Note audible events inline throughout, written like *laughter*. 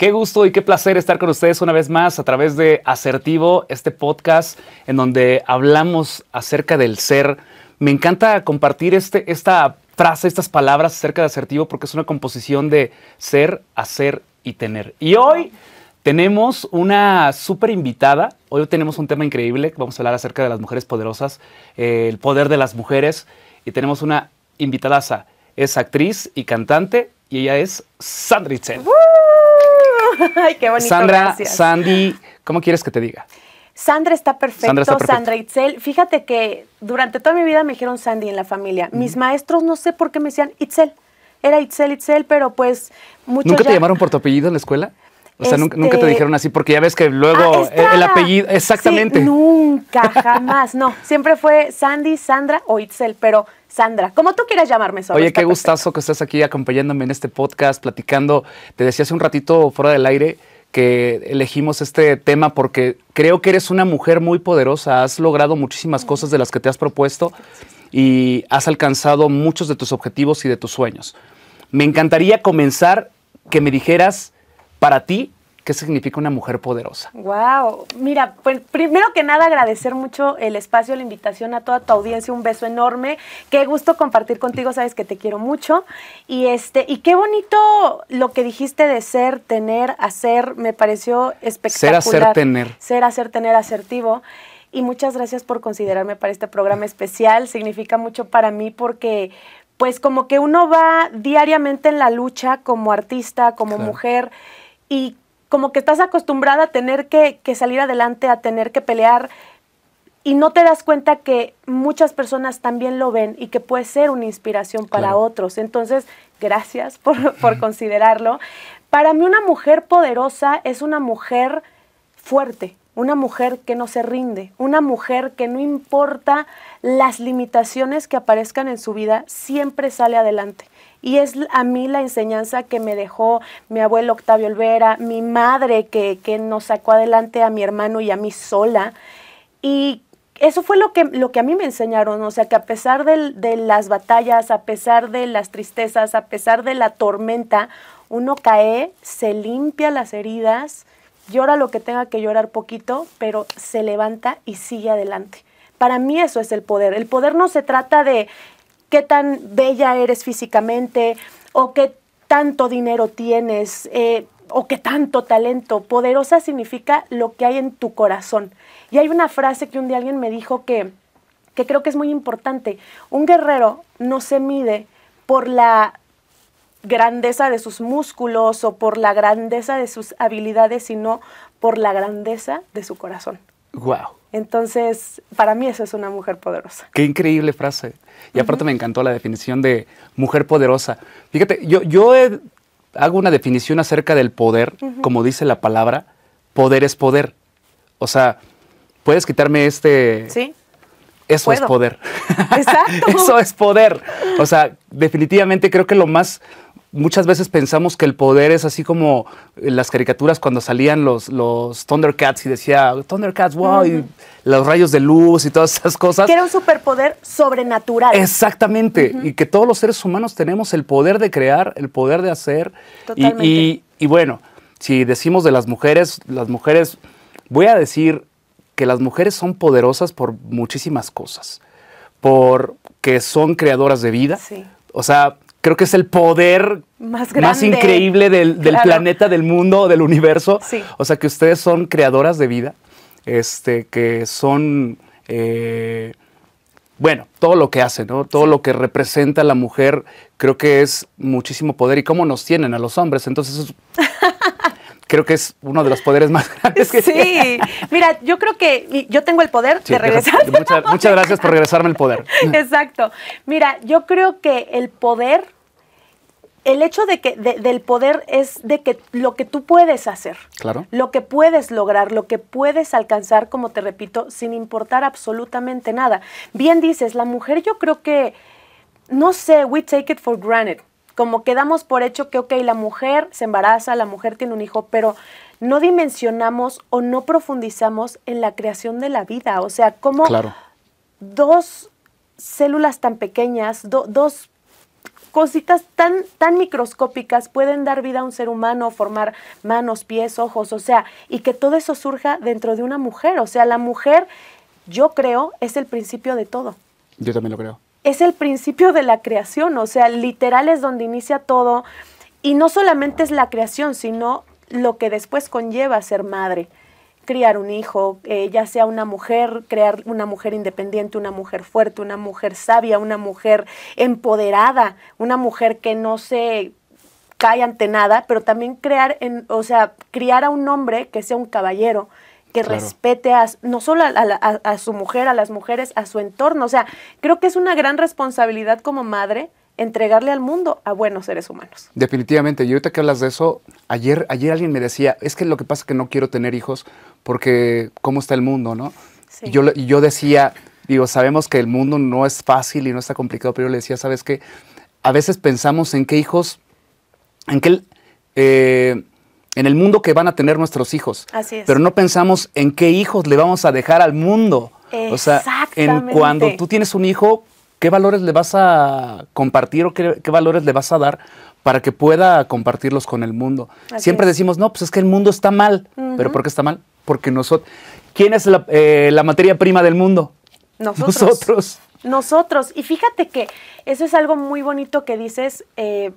Qué gusto y qué placer estar con ustedes una vez más a través de Asertivo, este podcast en donde hablamos acerca del ser. Me encanta compartir este, esta frase, estas palabras acerca de asertivo porque es una composición de ser, hacer y tener. Y hoy tenemos una súper invitada. Hoy tenemos un tema increíble. Vamos a hablar acerca de las mujeres poderosas, eh, el poder de las mujeres. Y tenemos una invitada. Es actriz y cantante y ella es Sandra Itzel. *laughs* Ay, qué bonito. Sandra, Sandy, ¿cómo quieres que te diga? Sandra está perfecto, Sandra, Itzel. Fíjate que durante toda mi vida me dijeron Sandy en la familia. Mis maestros no sé por qué me decían Itzel. Era Itzel, Itzel, pero pues muchos ¿Nunca te llamaron por tu apellido en la escuela? O sea, nunca, te este dijeron así, porque ya ves que luego ah, el, apellido, exactamente. nunca, *laughs* jamás, no. Siempre fue Sandy, Sandra o Itzel, pero Sandra, como tú quieras llamarme. Solo Oye, qué gustazo que estés aquí acompañándome en este podcast, platicando. Te decía hace un ratito fuera del aire que elegimos este tema porque creo que eres una mujer muy poderosa, has logrado muchísimas cosas de las que te has propuesto y has alcanzado muchos de tus objetivos y de tus sueños. Me encantaría comenzar que me dijeras para ti ¿Qué significa una mujer poderosa? Wow, mira, pues primero que nada agradecer mucho el espacio, la invitación a toda tu audiencia, un beso enorme. Qué gusto compartir contigo, sabes que te quiero mucho. Y este, y qué bonito lo que dijiste de ser, tener, hacer, me pareció espectacular. Ser, hacer, tener. Ser, hacer, tener, asertivo. Y muchas gracias por considerarme para este programa especial. Significa mucho para mí porque pues como que uno va diariamente en la lucha como artista, como mujer y como que estás acostumbrada a tener que, salir adelante, a tener que pelear y no te das cuenta que muchas personas también lo ven y que puede ser una inspiración para otros. Entonces, gracias por, por, considerarlo. Para mí una mujer poderosa es una mujer fuerte, una mujer que no se rinde, una mujer que no importa las limitaciones que aparezcan en su vida, siempre sale adelante. Y es a mí la enseñanza que me dejó mi abuelo Octavio Olvera, mi madre que, nos sacó adelante a mi hermano y a mí sola. Y eso fue lo que, lo que a mí me enseñaron, o sea, que a pesar de, las batallas, a pesar de las tristezas, a pesar de la tormenta, uno cae, se limpia las heridas, llora lo que tenga que llorar poquito, pero se levanta y sigue adelante. Para mí eso es el poder. El poder no se trata de qué tan bella eres físicamente o qué tanto dinero tienes eh, o qué tanto talento. Poderosa significa lo que hay en tu corazón. Y hay una frase que un día alguien me dijo que, que creo que es muy importante. Un guerrero no se mide por la grandeza de sus músculos o por la grandeza de sus habilidades, sino por la grandeza de su corazón. Wow. Entonces, para mí eso es una mujer poderosa. Qué increíble frase. Y aparte me encantó la definición de mujer poderosa. Fíjate, yo, yo hago una definición acerca del poder, como dice la palabra, poder es poder. O sea, puedes quitarme este... Sí. Eso es poder. Exacto. *laughs* Eso es poder. O sea, definitivamente creo que lo más muchas veces pensamos que el poder es así como en las caricaturas cuando salían los, los Thundercats y decía Thundercats, wow, y los rayos de luz y todas esas cosas. Que era un superpoder sobrenatural. Exactamente, y que todos los seres humanos tenemos el poder de crear, el poder de hacer. Totalmente. Y, y bueno, si decimos de las mujeres, las mujeres, voy a decir que las mujeres son poderosas por muchísimas cosas. Porque son creadoras de vida. Sí. O sea, creo que es el poder más, increíble del, planeta, del mundo, del universo. O sea, que ustedes son creadoras de vida, este, que son, eh, bueno, todo lo que hacen, ¿no? Todo lo que representa la mujer, creo que es muchísimo poder. ¿Y cómo nos tienen a los hombres? Entonces, *laughs* creo que es uno de los poderes más *laughs* grandes que Sí, mira, yo creo que yo tengo el poder de regresar. *laughs* muchas gracias por regresarme el poder. *laughs* Exacto. Mira, yo creo que el poder, el hecho de que del poder es de que lo que tú puedes hacer, claro. lo que puedes lograr, lo que puedes alcanzar, como te repito, sin importar absolutamente nada. Bien dices, la mujer yo creo que, no sé, we take it for granted como quedamos por hecho que, ok, la mujer se embaraza, la mujer tiene un hijo, pero no dimensionamos o no profundizamos en la creación de la vida. O sea, como dos células tan pequeñas, dos cositas tan, tan microscópicas pueden dar vida a un ser humano, formar manos, pies, ojos, o sea, y que todo eso surja dentro de una mujer. O sea, la mujer, yo creo, es el principio de todo. Yo también lo creo. Es el principio de la creación, o sea, literal es donde inicia todo. Y no solamente es la creación, sino lo que después conlleva ser madre criar un hijo, eh, ya sea una mujer, crear una mujer independiente, una mujer fuerte, una mujer sabia, una mujer empoderada, una mujer que no se cae ante nada, pero también crear, en, o sea, criar a un hombre que sea un caballero, que respete a, no solo a, su mujer, a las mujeres, a su entorno. O sea, creo que es una gran responsabilidad como madre entregarle al mundo a buenos seres humanos. Definitivamente, y ahorita que hablas de eso, ayer, ayer alguien me decía, es que lo que pasa es que no quiero tener hijos porque cómo está el mundo, ¿no? Y, yo, y yo decía, digo, sabemos que el mundo no es fácil y no está complicado, pero yo le decía, ¿sabes qué? A veces pensamos en qué hijos, en qué... Eh, en el mundo que van a tener nuestros hijos. Así es. Pero no pensamos en qué hijos le vamos a dejar al mundo. O sea, en cuando tú tienes un hijo, ¿qué valores le vas a compartir o qué, valores le vas a dar para que pueda compartirlos con el mundo? Siempre decimos, no, pues es que el mundo está mal. ¿Pero por qué está mal? Porque nosotros... ¿Quién es eh, la, materia prima del mundo? Nosotros. Nosotros. Nosotros. Y fíjate que eso es algo muy bonito que dices. Eh,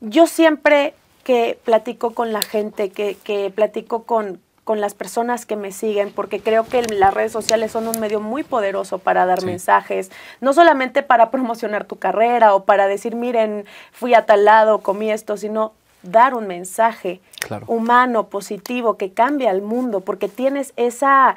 yo siempre que platico con la gente, que, que platico con, con las personas que me siguen, porque creo que las redes sociales son un medio muy poderoso para dar mensajes, no solamente para promocionar tu carrera o para decir, miren, fui a tal lado, comí esto, sino dar un mensaje humano, positivo, que cambie al mundo, porque tienes esa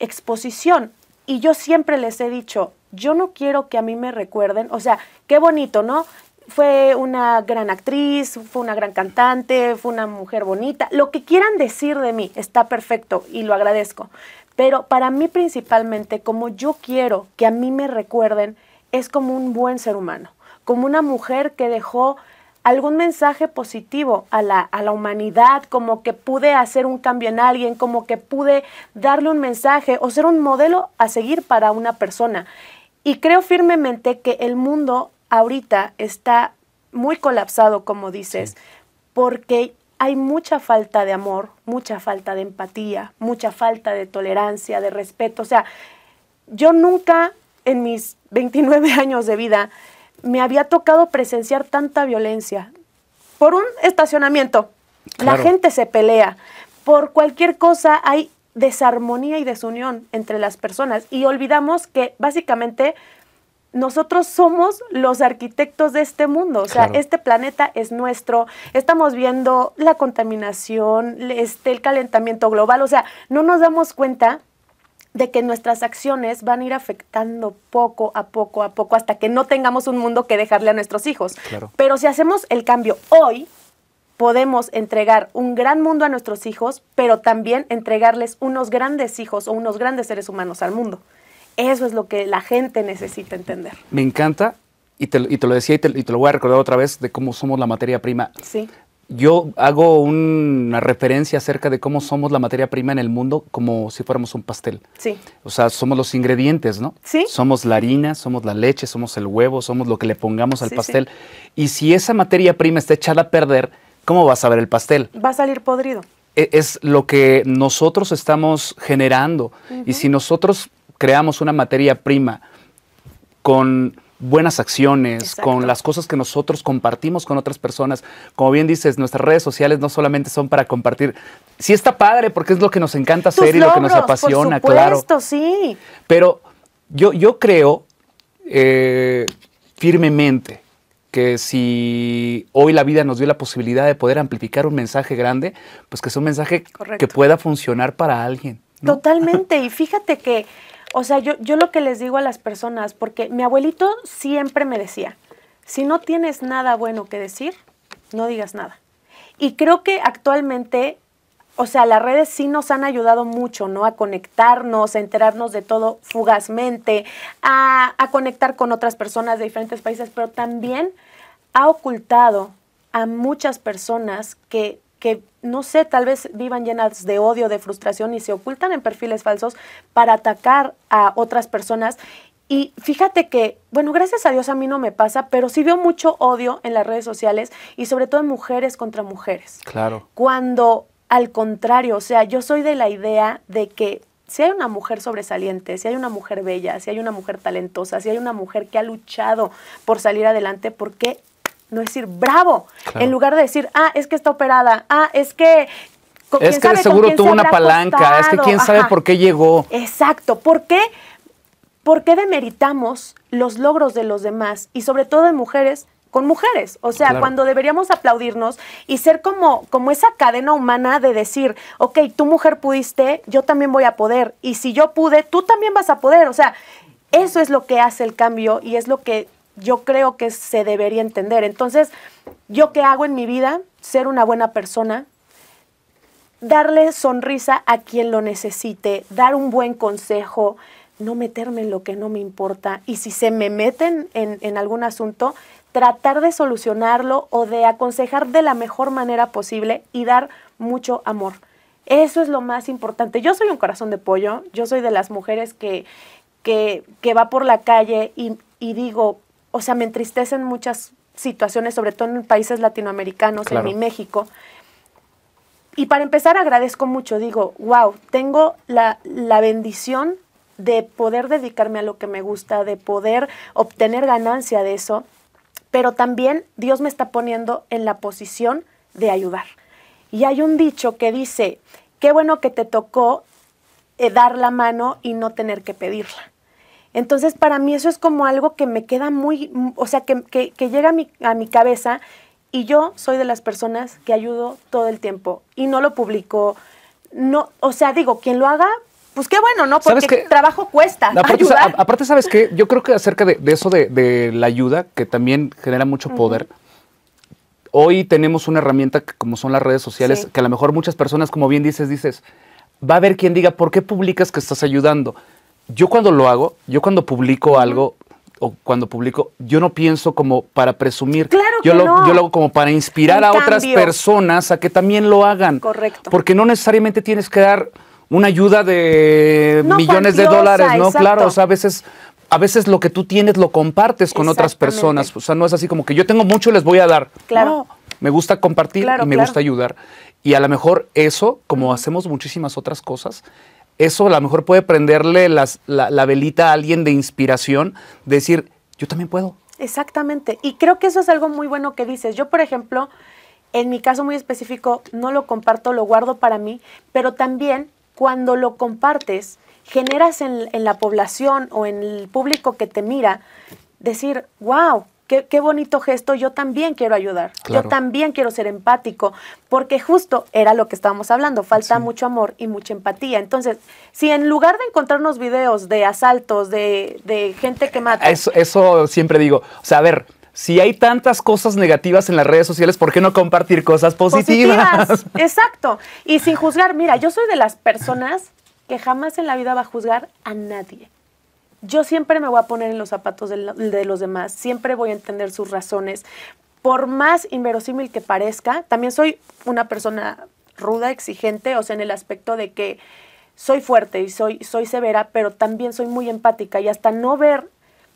exposición. Y yo siempre les he dicho, yo no quiero que a mí me recuerden, o sea, qué bonito, ¿no? Fue una gran actriz, fue una gran cantante, fue una mujer bonita. Lo que quieran decir de mí está perfecto y lo agradezco. Pero para mí principalmente, como yo quiero que a mí me recuerden, es como un buen ser humano, como una mujer que dejó algún mensaje positivo a la, a la humanidad, como que pude hacer un cambio en alguien, como que pude darle un mensaje o ser un modelo a seguir para una persona. Y creo firmemente que el mundo ahorita está muy colapsado, como dices, porque hay mucha falta de amor, mucha falta de empatía, mucha falta de tolerancia, de respeto. O sea, yo nunca en mis 29 *laughs* años de vida me había tocado presenciar tanta violencia. Por un estacionamiento, la gente se pelea. Por cualquier cosa hay desarmonía y desunión entre las personas y olvidamos que básicamente nosotros somos los arquitectos de este mundo, o sea, este planeta es nuestro, estamos viendo la contaminación, este, el calentamiento global, o sea, no nos damos cuenta de que nuestras acciones van a ir afectando poco a poco a poco hasta que no tengamos un mundo que dejarle a nuestros hijos. Pero si hacemos el cambio hoy, podemos entregar un gran mundo a nuestros hijos, pero también entregarles unos grandes hijos o unos grandes seres humanos al mundo. Eso es lo que la gente necesita entender. Me encanta, y te, lo decía y te, lo voy a recordar otra vez, de cómo somos la materia prima. Sí. Yo hago una referencia acerca de cómo somos la materia prima en el mundo como si fuéramos un pastel. Sí. O sea, somos los ingredientes, ¿no? Sí. Somos la harina, somos la leche, somos el huevo, somos lo que le pongamos al pastel. Y si esa materia prima está echada a perder, ¿cómo vas a ver el pastel? Va a salir podrido. E, es lo que nosotros estamos generando. Y si nosotros creamos una materia prima con buenas acciones, con las cosas que nosotros compartimos con otras personas. Como bien dices, nuestras redes sociales no solamente son para compartir. Sí está padre porque es lo que nos encanta hacer y lo que nos apasiona, por supuesto, claro. sí. Pero yo, yo creo eh, firmemente que si hoy la vida nos dio la posibilidad de poder amplificar un mensaje grande, pues que es un mensaje que pueda funcionar para alguien. Totalmente. *laughs* Y fíjate que o sea, yo, yo lo que les digo a las personas, porque mi abuelito siempre me decía, si no tienes nada bueno que decir, no digas nada. Y creo que actualmente, o sea, las redes sí nos han ayudado mucho, ¿no? A conectarnos, a enterarnos de todo fugazmente, a, a conectar con otras personas de diferentes países, pero también ha ocultado a muchas personas que que no sé, tal vez vivan llenas de odio, de frustración y se ocultan en perfiles falsos para atacar a otras personas. Y fíjate que, bueno, gracias a Dios a mí no me pasa, pero sí veo mucho odio en las redes sociales y sobre todo en mujeres contra mujeres. Claro. Cuando al contrario, o sea, yo soy de la idea de que si hay una mujer sobresaliente, si hay una mujer bella, si hay una mujer talentosa, si hay una mujer que ha luchado por salir adelante, ¿por qué no decir bravo? En lugar de decir, ah, es que está operada, ah, es que es que seguro tuvo una palanca, es que quién sabe por qué llegó. Exacto, ¿por qué? ¿por qué demeritamos los logros de los demás y sobre todo de mujeres con mujeres? O sea, cuando deberíamos aplaudirnos y ser como, como esa cadena humana de decir, ok, tú mujer pudiste, yo también voy a poder, y si yo pude, tú también vas a poder. O sea, eso es lo que hace el cambio y es lo que yo creo que se debería entender. Entonces, ¿yo qué hago en mi vida? Ser una buena persona, darle sonrisa a quien lo necesite, dar un buen consejo, no meterme en lo que no me importa y si se me meten en, algún asunto, tratar de solucionarlo o de aconsejar de la mejor manera posible y dar mucho amor. Eso es lo más importante. Yo soy un corazón de pollo, yo soy de las mujeres que, que, va por la calle y, digo, o sea, me entristecen muchas situaciones, sobre todo en países latinoamericanos, en mi México. Y para empezar agradezco mucho, digo, wow, tengo la, la bendición de poder dedicarme a lo que me gusta, de poder obtener ganancia de eso, pero también Dios me está poniendo en la posición de ayudar. Y hay un dicho que dice, qué bueno que te tocó eh, dar la mano y no tener que pedirla. Entonces, para mí eso es como algo que me queda muy, o sea, que, que llega a mi, a mi cabeza y yo soy de las personas que ayudo todo el tiempo y no lo publico. No, o sea, digo, quien lo haga, pues qué bueno, ¿no? Porque trabajo cuesta. Aparte, ¿sabes qué? Yo creo que acerca de, eso de, la ayuda, que también genera mucho poder, hoy tenemos una herramienta como son las redes sociales, que a lo mejor muchas personas, como bien dices, dices, va a haber quien diga, ¿por qué publicas que estás ayudando? Yo cuando lo hago, yo cuando publico algo, o cuando publico, yo no pienso como para presumir. Claro yo, lo, yo lo hago como para inspirar a otras personas a que también lo hagan. Correcto. Porque no necesariamente tienes que dar una ayuda de millones de dólares, ¿no? Claro, o sea, a veces a veces lo que tú tienes lo compartes con otras personas. O sea, no es así como que yo tengo mucho, les voy a dar. Claro. me gusta compartir y me gusta ayudar. Y a lo mejor eso, como hacemos muchísimas otras cosas, eso a lo mejor puede prenderle la, la, velita a alguien de inspiración, decir, yo también puedo. Exactamente. Y creo que eso es algo muy bueno que dices. Yo, por ejemplo, en mi caso muy específico, no lo comparto, lo guardo para mí, pero también cuando lo compartes, generas en, la población o en el público que te mira, decir, wow, Qué, bonito gesto, yo también quiero ayudar, yo también quiero ser empático, porque justo era lo que estábamos hablando, falta mucho amor y mucha empatía. Entonces, si en lugar de encontrarnos videos de asaltos, de, gente que mata... Eso, eso siempre digo, o sea, a ver, si hay tantas cosas negativas en las redes sociales, ¿por qué no compartir cosas positivas? *laughs* Exacto. Y sin juzgar, mira, yo soy de las personas que jamás en la vida va a juzgar a nadie. Yo siempre me voy a poner en los zapatos de, los demás, siempre voy a entender sus razones. Por más inverosímil que parezca, también soy una persona ruda, exigente, o sea, en el aspecto de que soy fuerte y soy, soy severa, pero también soy muy empática y hasta no ver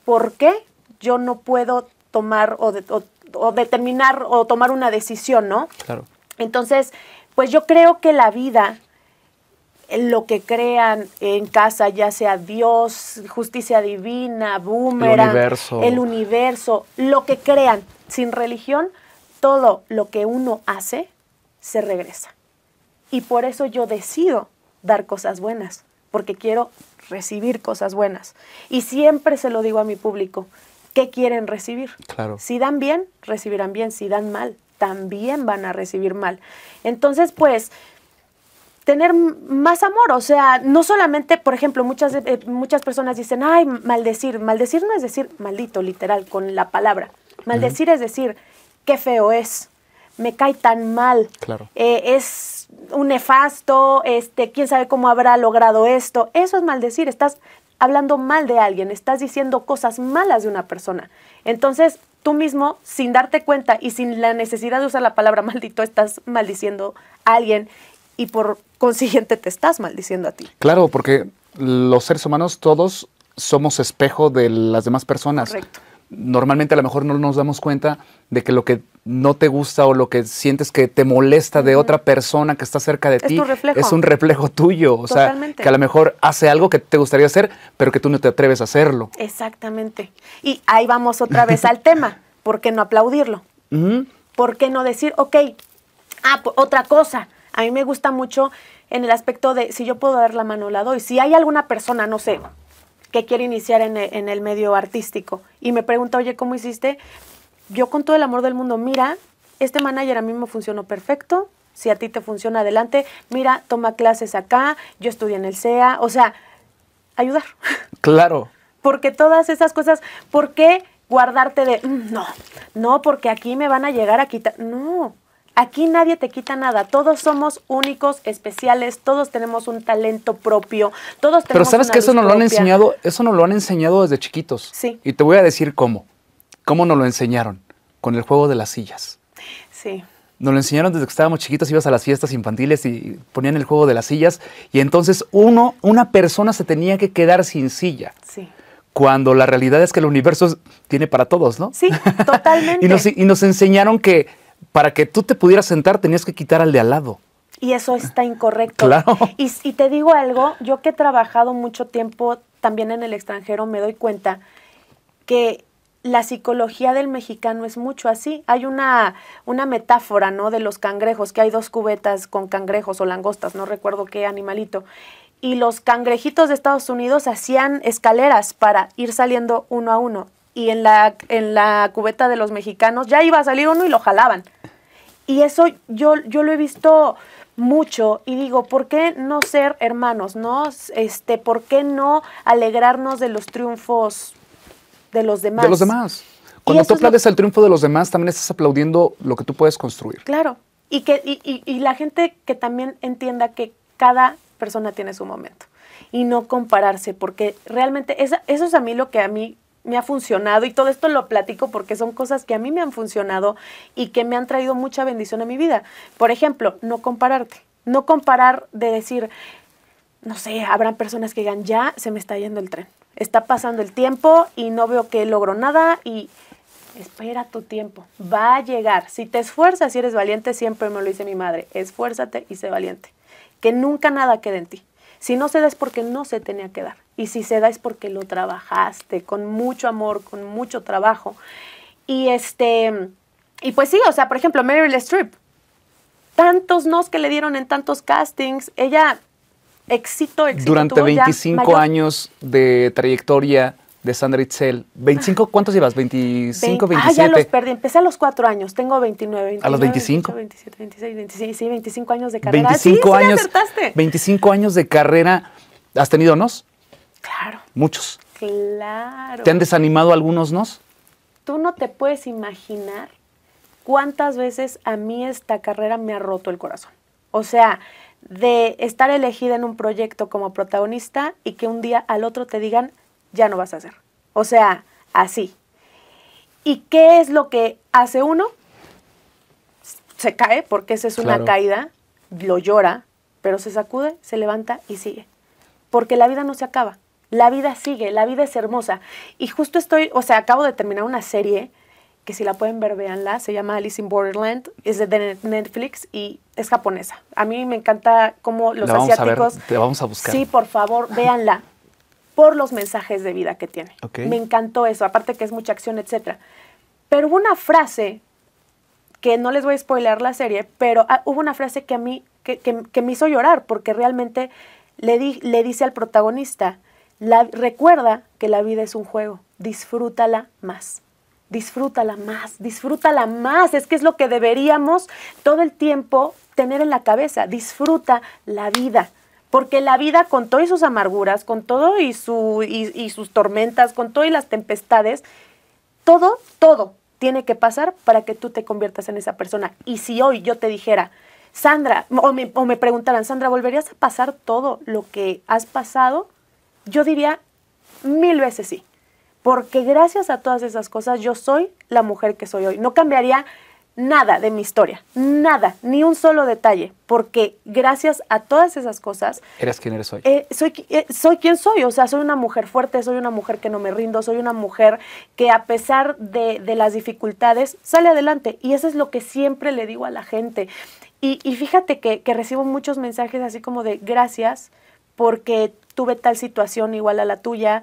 por qué yo no puedo tomar o, o, determinar o tomar una decisión, ¿no? Claro. Entonces, pues yo creo que la vida, lo que crean en casa, ya sea Dios, justicia divina, boomerang, el universo. el universo, lo que crean, sin religión, todo lo que uno hace se regresa. Y por eso yo decido dar cosas buenas, porque quiero recibir cosas buenas. Y siempre se lo digo a mi público, qué quieren recibir. Claro. Si dan bien, recibirán bien. Si dan mal, también van a recibir mal. Entonces, pues, tener más amor, o sea, no solamente, por ejemplo, muchas, eh, muchas personas dicen, ay, maldecir. Maldecir no es decir maldito, literal, con la palabra. Maldecir es decir, qué feo es, me cae tan mal, claro. Eh, es un nefasto, este, quién sabe cómo habrá logrado esto. Eso es maldecir, estás hablando mal de alguien, estás diciendo cosas malas de una persona. Entonces, tú mismo, sin darte cuenta y sin la necesidad de usar la palabra *laughs* maldito, estás maldiciendo a alguien y por *laughs* consiguiente te estás maldiciendo a ti. Claro, porque los seres humanos todos somos espejo de las demás personas. Correcto. Normalmente a lo mejor no nos damos cuenta de que lo que no te gusta o lo que sientes que te molesta de otra persona que está cerca de Es ti es un reflejo tuyo. O sea, que a lo mejor hace algo que te gustaría hacer, pero que tú no te atreves a hacerlo. Exactamente. Y ahí vamos otra vez al *laughs* tema. ¿Por qué no aplaudirlo? ¿Por qué no decir, ok, ah, otra cosa? A mí me gusta mucho en el aspecto de si yo puedo dar la mano, la doy. Si hay alguna persona, no sé, que quiere iniciar en en el medio artístico y me pregunta, oye, ¿cómo hiciste? Yo con todo el amor del mundo, mira, este manager a mí me funcionó perfecto. Si a ti te funciona adelante, mira, toma clases acá, yo estudié en el CEA, o sea, ayudar. *laughs* Claro. Porque todas esas cosas, ¿por qué guardarte de, "Mm, no, no, porque aquí me van a llegar a quitar? No, aquí nadie te quita nada. Todos somos únicos, especiales, todos tenemos un talento propio, todos tenemos Pero sabes una que eso nos lo han enseñado, eso nos lo han enseñado desde chiquitos. Sí. Y te voy a decir cómo. ¿Cómo nos lo enseñaron? Con el juego de las sillas. Sí, Nos lo enseñaron desde que estábamos chiquitos, ibas a las fiestas infantiles y ponían el juego de las sillas. Y entonces uno, una persona se tenía que quedar sin silla. sí. Cuando la realidad es que el universo tiene para todos, ¿no? Sí, *laughs* totalmente. y, nos, y nos enseñaron que para que tú te pudieras sentar tenías que quitar al de al lado. Y eso está incorrecto. Claro. Y, y te digo algo, yo que he trabajado mucho tiempo también en el extranjero, me doy cuenta que la psicología del mexicano es mucho así. Hay una, una metáfora, ¿no? De los cangrejos, que hay dos cubetas con cangrejos o langostas, no recuerdo qué animalito. Y los cangrejitos de Estados Unidos hacían escaleras para ir saliendo uno a uno. Y en la, en la cubeta de los mexicanos ya iba a salir uno y lo jalaban. Y eso yo, yo lo he visto mucho y digo, ¿por qué no ser hermanos? ¿No? Este, ¿por qué no alegrarnos de los triunfos de los demás? De los demás. Cuando tú aplaudes el triunfo de los demás, también estás aplaudiendo lo que tú puedes construir. Claro. Y que y, y- y la gente que también entienda que cada persona tiene su momento y no compararse, porque realmente esa- eso es a mí lo que a mí me ha funcionado y todo esto lo platico porque son cosas que a mí me han funcionado y que me han traído mucha bendición a mi vida. Por ejemplo, no compararte, no comparar de decir, no sé, habrán personas que digan, ya se me está yendo el tren, está pasando el tiempo y no veo que logro nada y espera tu tiempo, va a llegar. Si te esfuerzas y eres valiente, siempre me lo dice mi madre, esfuérzate y sé valiente, que nunca nada quede en ti. Si no se da es porque no se tenía que dar. Y si se da es porque lo trabajaste con mucho amor, con mucho trabajo. Y este, y pues sí, o sea, por ejemplo, Meryl Streep, tantos nos que le dieron en tantos castings, ella éxito, éxito Durante tuvo ya 25 mayor- años de trayectoria de Sandra Itzel, 25, ¿cuántos llevas? 25, Vein- 27. Ah, ya los perdí. Empecé a los cuatro años. Tengo 29, 29 ¿A los 25? 28, 27, 26, 26, sí, 25 años de carrera. 25 sí, sí años. acertaste. 25 años de carrera. ¿Has tenido nos? Claro, Muchos. claro. ¿Te han desanimado algunos nos? Tú no te puedes imaginar cuántas veces a mí esta carrera me ha roto el corazón. O sea, de estar elegida en un proyecto como protagonista y que un día al otro te digan, ya no vas a hacer. O sea, así. ¿Y qué es lo que hace uno? Se cae, porque esa es una Claro. caída, lo llora, pero se sacude, se levanta y sigue. Porque la vida no se acaba. La vida sigue, la vida es hermosa. Y justo estoy, o sea, acabo de terminar una serie que si la pueden ver, véanla. Se llama Alice in Borderland, es de Netflix y es japonesa. A mí me encanta cómo los La vamos a ver, asiáticos. te vamos a buscar. Sí, por favor, véanla. Por los mensajes de vida que tiene. Me encantó eso, aparte que es mucha acción, etcétera. Pero hubo una frase que no les voy a spoiler la serie, pero ah, hubo una frase que a mí, que, que- que me hizo llorar, porque realmente le, di- le dice al protagonista, la, recuerda que la vida es un juego, disfrútala más, disfrútala más, disfrútala más, es que es lo que deberíamos todo el tiempo tener en la cabeza, disfruta la vida. Porque la vida, con todas sus amarguras, con todo y, su, y, y sus tormentas, con todo y las tempestades, todo, todo tiene que pasar para que tú te conviertas en esa persona. Y si hoy yo te dijera, Sandra, o me, o me preguntaran, Sandra, ¿volverías a pasar todo lo que has pasado? Yo diría mil veces sí. Porque gracias a todas esas cosas yo soy la mujer que soy hoy. No cambiaría nada de mi historia, nada, ni un solo detalle, porque gracias a todas esas cosas... Eres quien eres hoy. Eh, soy, eh, soy quien soy, o sea, soy una mujer fuerte, soy una mujer que no me rindo, soy una mujer que a pesar de, las dificultades sale adelante. Y eso es lo que siempre le digo a la gente. Y, fíjate que, que recibo muchos mensajes así como de gracias porque tuve tal situación igual a la tuya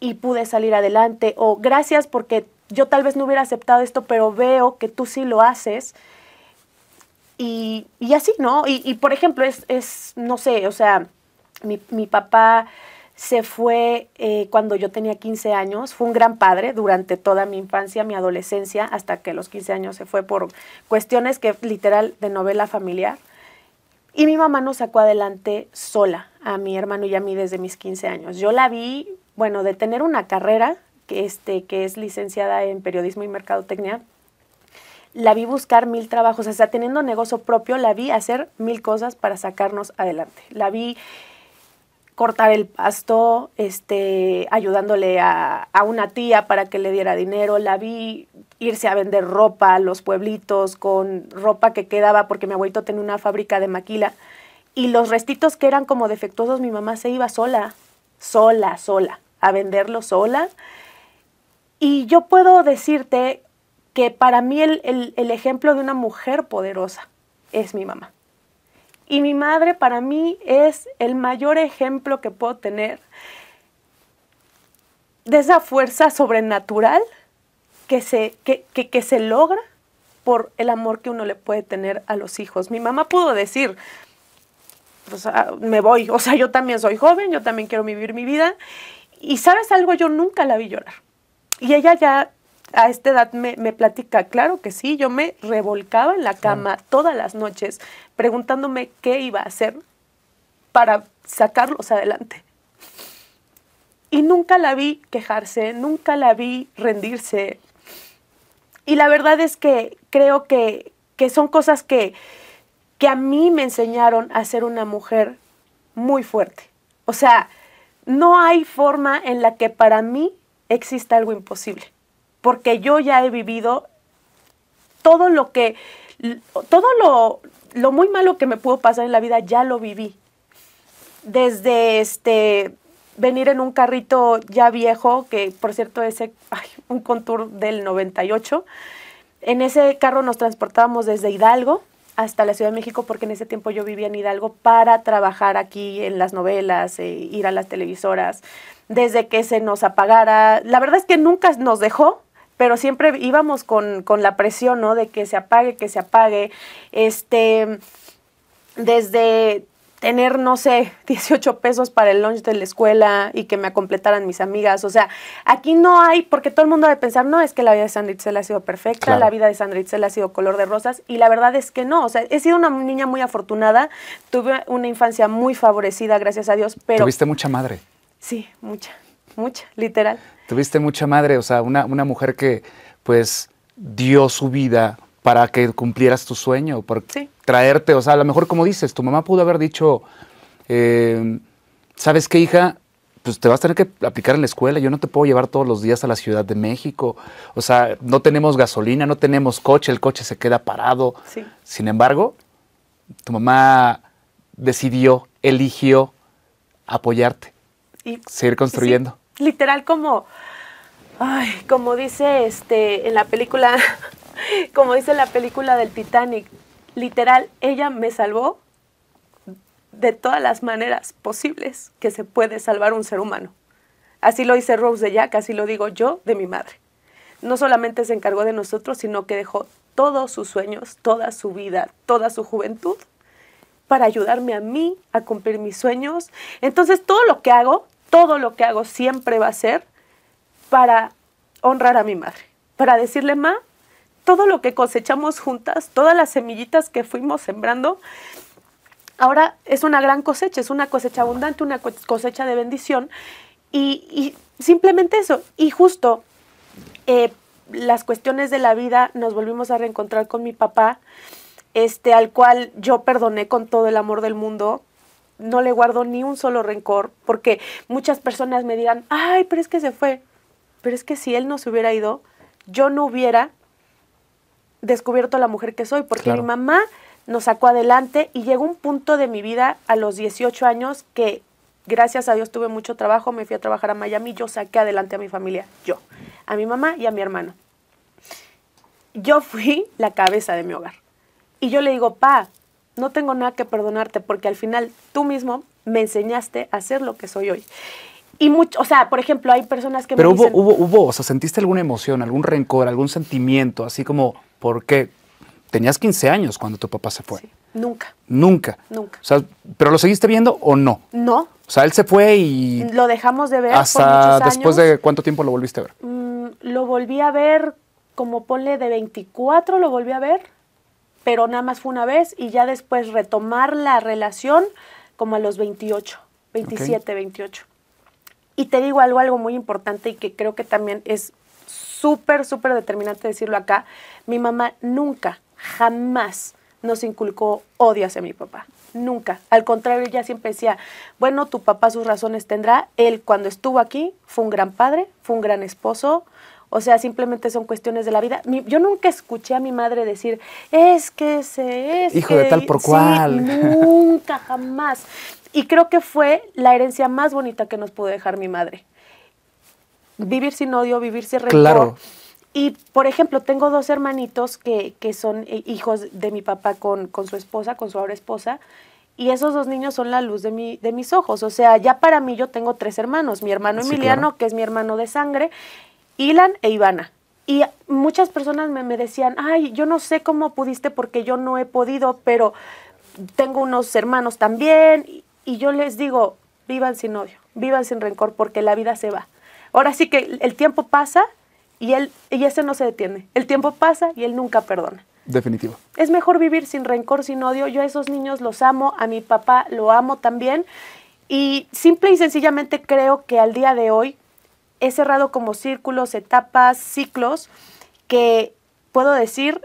y pude salir adelante, o gracias porque yo tal vez no hubiera aceptado esto, pero veo que tú sí lo haces. Y, así, ¿no? Y, por ejemplo, es, no sé, o sea, mi, papá se fue eh, cuando yo tenía 15 años, fue un gran padre durante toda mi infancia, mi adolescencia, hasta que los 15 años se fue por cuestiones que literal de novela familiar. Y mi mamá nos sacó adelante sola, a mi hermano y a mí desde mis 15 años. Yo la vi, bueno, de tener una carrera que, este, que es licenciada en periodismo y mercadotecnia, la vi buscar mil trabajos, o sea, teniendo negocio propio, la vi hacer mil cosas para sacarnos adelante. La vi cortar el pasto, este, ayudándole a, a, una tía para que le diera dinero, la vi irse a vender ropa a los pueblitos con ropa que quedaba porque mi abuelito tenía una fábrica de maquila. Y los restitos que eran como defectuosos, mi mamá se iba sola, sola, sola, a venderlo sola y yo puedo decirte que para mí el, ejemplo de una mujer poderosa es mi mamá. Y mi madre para mí es el mayor ejemplo que puedo tener de esa fuerza sobrenatural que se, que, que, se logra por el amor que uno le puede tener a los hijos. Mi mamá pudo decir, me voy, o sea, yo también soy joven, yo también quiero vivir mi vida. Y sabes algo, yo nunca la vi llorar. Y ella ya a esta edad me, platica, claro que sí, yo me revolcaba en la cama todas las noches preguntándome qué iba a hacer para sacarlos adelante. Y nunca la vi quejarse, nunca la vi rendirse. Y la verdad es que creo que, que son cosas que, que a mí me enseñaron a ser una mujer muy fuerte. O sea, no hay forma en la que para mí existe algo imposible, porque yo ya he vivido todo lo que, todo lo, lo muy malo que me pudo pasar en la vida, ya lo viví. Desde este venir en un carrito ya viejo, que por cierto ese, un contour del 98, en ese carro nos transportábamos desde Hidalgo hasta la Ciudad de México, porque en ese tiempo yo vivía en Hidalgo para trabajar aquí en las novelas, e ir a las televisoras, desde que se nos apagara. La verdad es que nunca nos dejó, pero siempre íbamos con, la presión, ¿no? De que se apague, que se apague. Este, desde tener, no sé, *laughs* 18 pesos para el lunch de la escuela y que me completaran mis amigas. O sea, aquí no hay, porque todo el mundo debe pensar, no, es que la vida de Sandra Itzel ha sido perfecta, la vida de Sandra Itzel ha sido color de rosas, y la verdad es que no. O sea, he sido una niña muy afortunada, tuve una infancia muy favorecida, gracias a Dios, pero... Tuviste mucha madre. Sí, mucha, mucha, literal. Tuviste mucha madre, o sea, una, una mujer que pues dio su vida para que cumplieras tu sueño, por traerte, o sea, a lo mejor como dices, tu mamá pudo haber dicho, eh, ¿sabes qué, hija? Pues te vas a tener que aplicar en la escuela, yo no te puedo llevar todos los días a la Ciudad de México, o sea, no tenemos gasolina, no tenemos coche, el coche se queda parado. Sin embargo, tu mamá decidió, eligió apoyarte seguir construyendo. literal como, ay, como dice este en la película, *laughs* como dice la película del Titanic, literal, ella me salvó de todas las maneras posibles que se puede salvar un ser humano. Así lo dice Rose de Jack, así lo digo yo de mi madre. No solamente se encargó de nosotros, sino que dejó todos sus sueños, toda su vida, toda su juventud para ayudarme a mí a cumplir mis sueños. Entonces todo lo que hago todo lo que hago siempre va a ser para honrar a mi madre, para decirle, ma, todo lo que cosechamos juntas, todas las semillitas que fuimos sembrando, ahora es una gran cosecha, es una cosecha abundante, una cosecha de bendición. Y, simplemente eso. Y justo eh, las cuestiones de la vida nos volvimos a reencontrar con mi papá, este, al cual yo perdoné con todo el amor del mundo no le guardo ni un solo rencor, porque muchas personas me dirán, ay, pero es que se fue. Pero es que si él no se hubiera ido, yo no hubiera descubierto la mujer que soy, porque mi mamá nos sacó adelante y llegó un punto de mi vida a los 18 años que gracias a Dios tuve mucho trabajo, me fui a trabajar a Miami, yo saqué adelante a mi familia, yo, a mi mamá y a mi hermano. Yo fui la cabeza de mi hogar. Y yo le digo, pa, no tengo nada que perdonarte porque al final tú mismo me enseñaste a ser lo que soy hoy. Y mucho, o sea, por ejemplo, hay personas que Pero me hubo, dicen, hubo, hubo, o sea, ¿sentiste alguna emoción, algún rencor, algún sentimiento, así como, ¿por qué? Tenías 15 años cuando tu papá se fue. Sí, nunca, Nunca. nunca. O sea, ¿pero lo seguiste viendo o no? No, O sea, él se fue y lo dejamos de ver por hasta después de cuánto tiempo lo volviste a ver. Mm, lo volví a ver como ponle de 24, lo volví a ver, pero nada más fue una vez y ya después retomar la relación como a los 28, 27, 28. Y te digo algo, algo muy importante y que creo que también es súper, súper determinante decirlo acá. Mi mamá nunca, jamás nos inculcó odio hacia mi papá. Nunca. Al contrario, ella siempre decía, bueno, tu papá sus razones tendrá. Él cuando estuvo aquí fue un gran padre, fue un gran esposo. O sea, simplemente son cuestiones de la vida. Mi- yo nunca escuché a mi madre decir, es que se es. Hijo de que-". tal por Sí, cual. nunca, jamás. Y creo que fue la herencia más bonita que nos pudo dejar mi madre. Vivir sin odio, vivir sin rencor. Claro. Y, por ejemplo, tengo dos hermanitos que, que son hijos de mi papá con, con su esposa, con su ahora esposa, y esos dos niños son la luz de, mi, de mis ojos. O sea, ya para mí yo tengo tres hermanos. Mi hermano Sí, Emiliano, claro. que es mi hermano de sangre, Ilan e Ivana. Y muchas personas me, me decían, ay, yo no sé cómo pudiste porque yo no he podido, pero tengo unos hermanos también. Y, y yo les digo, vivan sin odio, vivan sin rencor, porque la vida se va. Ahora sí que el- el tiempo pasa y, él, y ese no se detiene. El tiempo pasa y él nunca perdona. Definitivo. Es mejor vivir sin rencor, sin odio. Yo a esos niños los amo, a mi papá lo amo también. Y simple y sencillamente creo que al día de hoy he cerrado como círculos, etapas, ciclos, que puedo decir,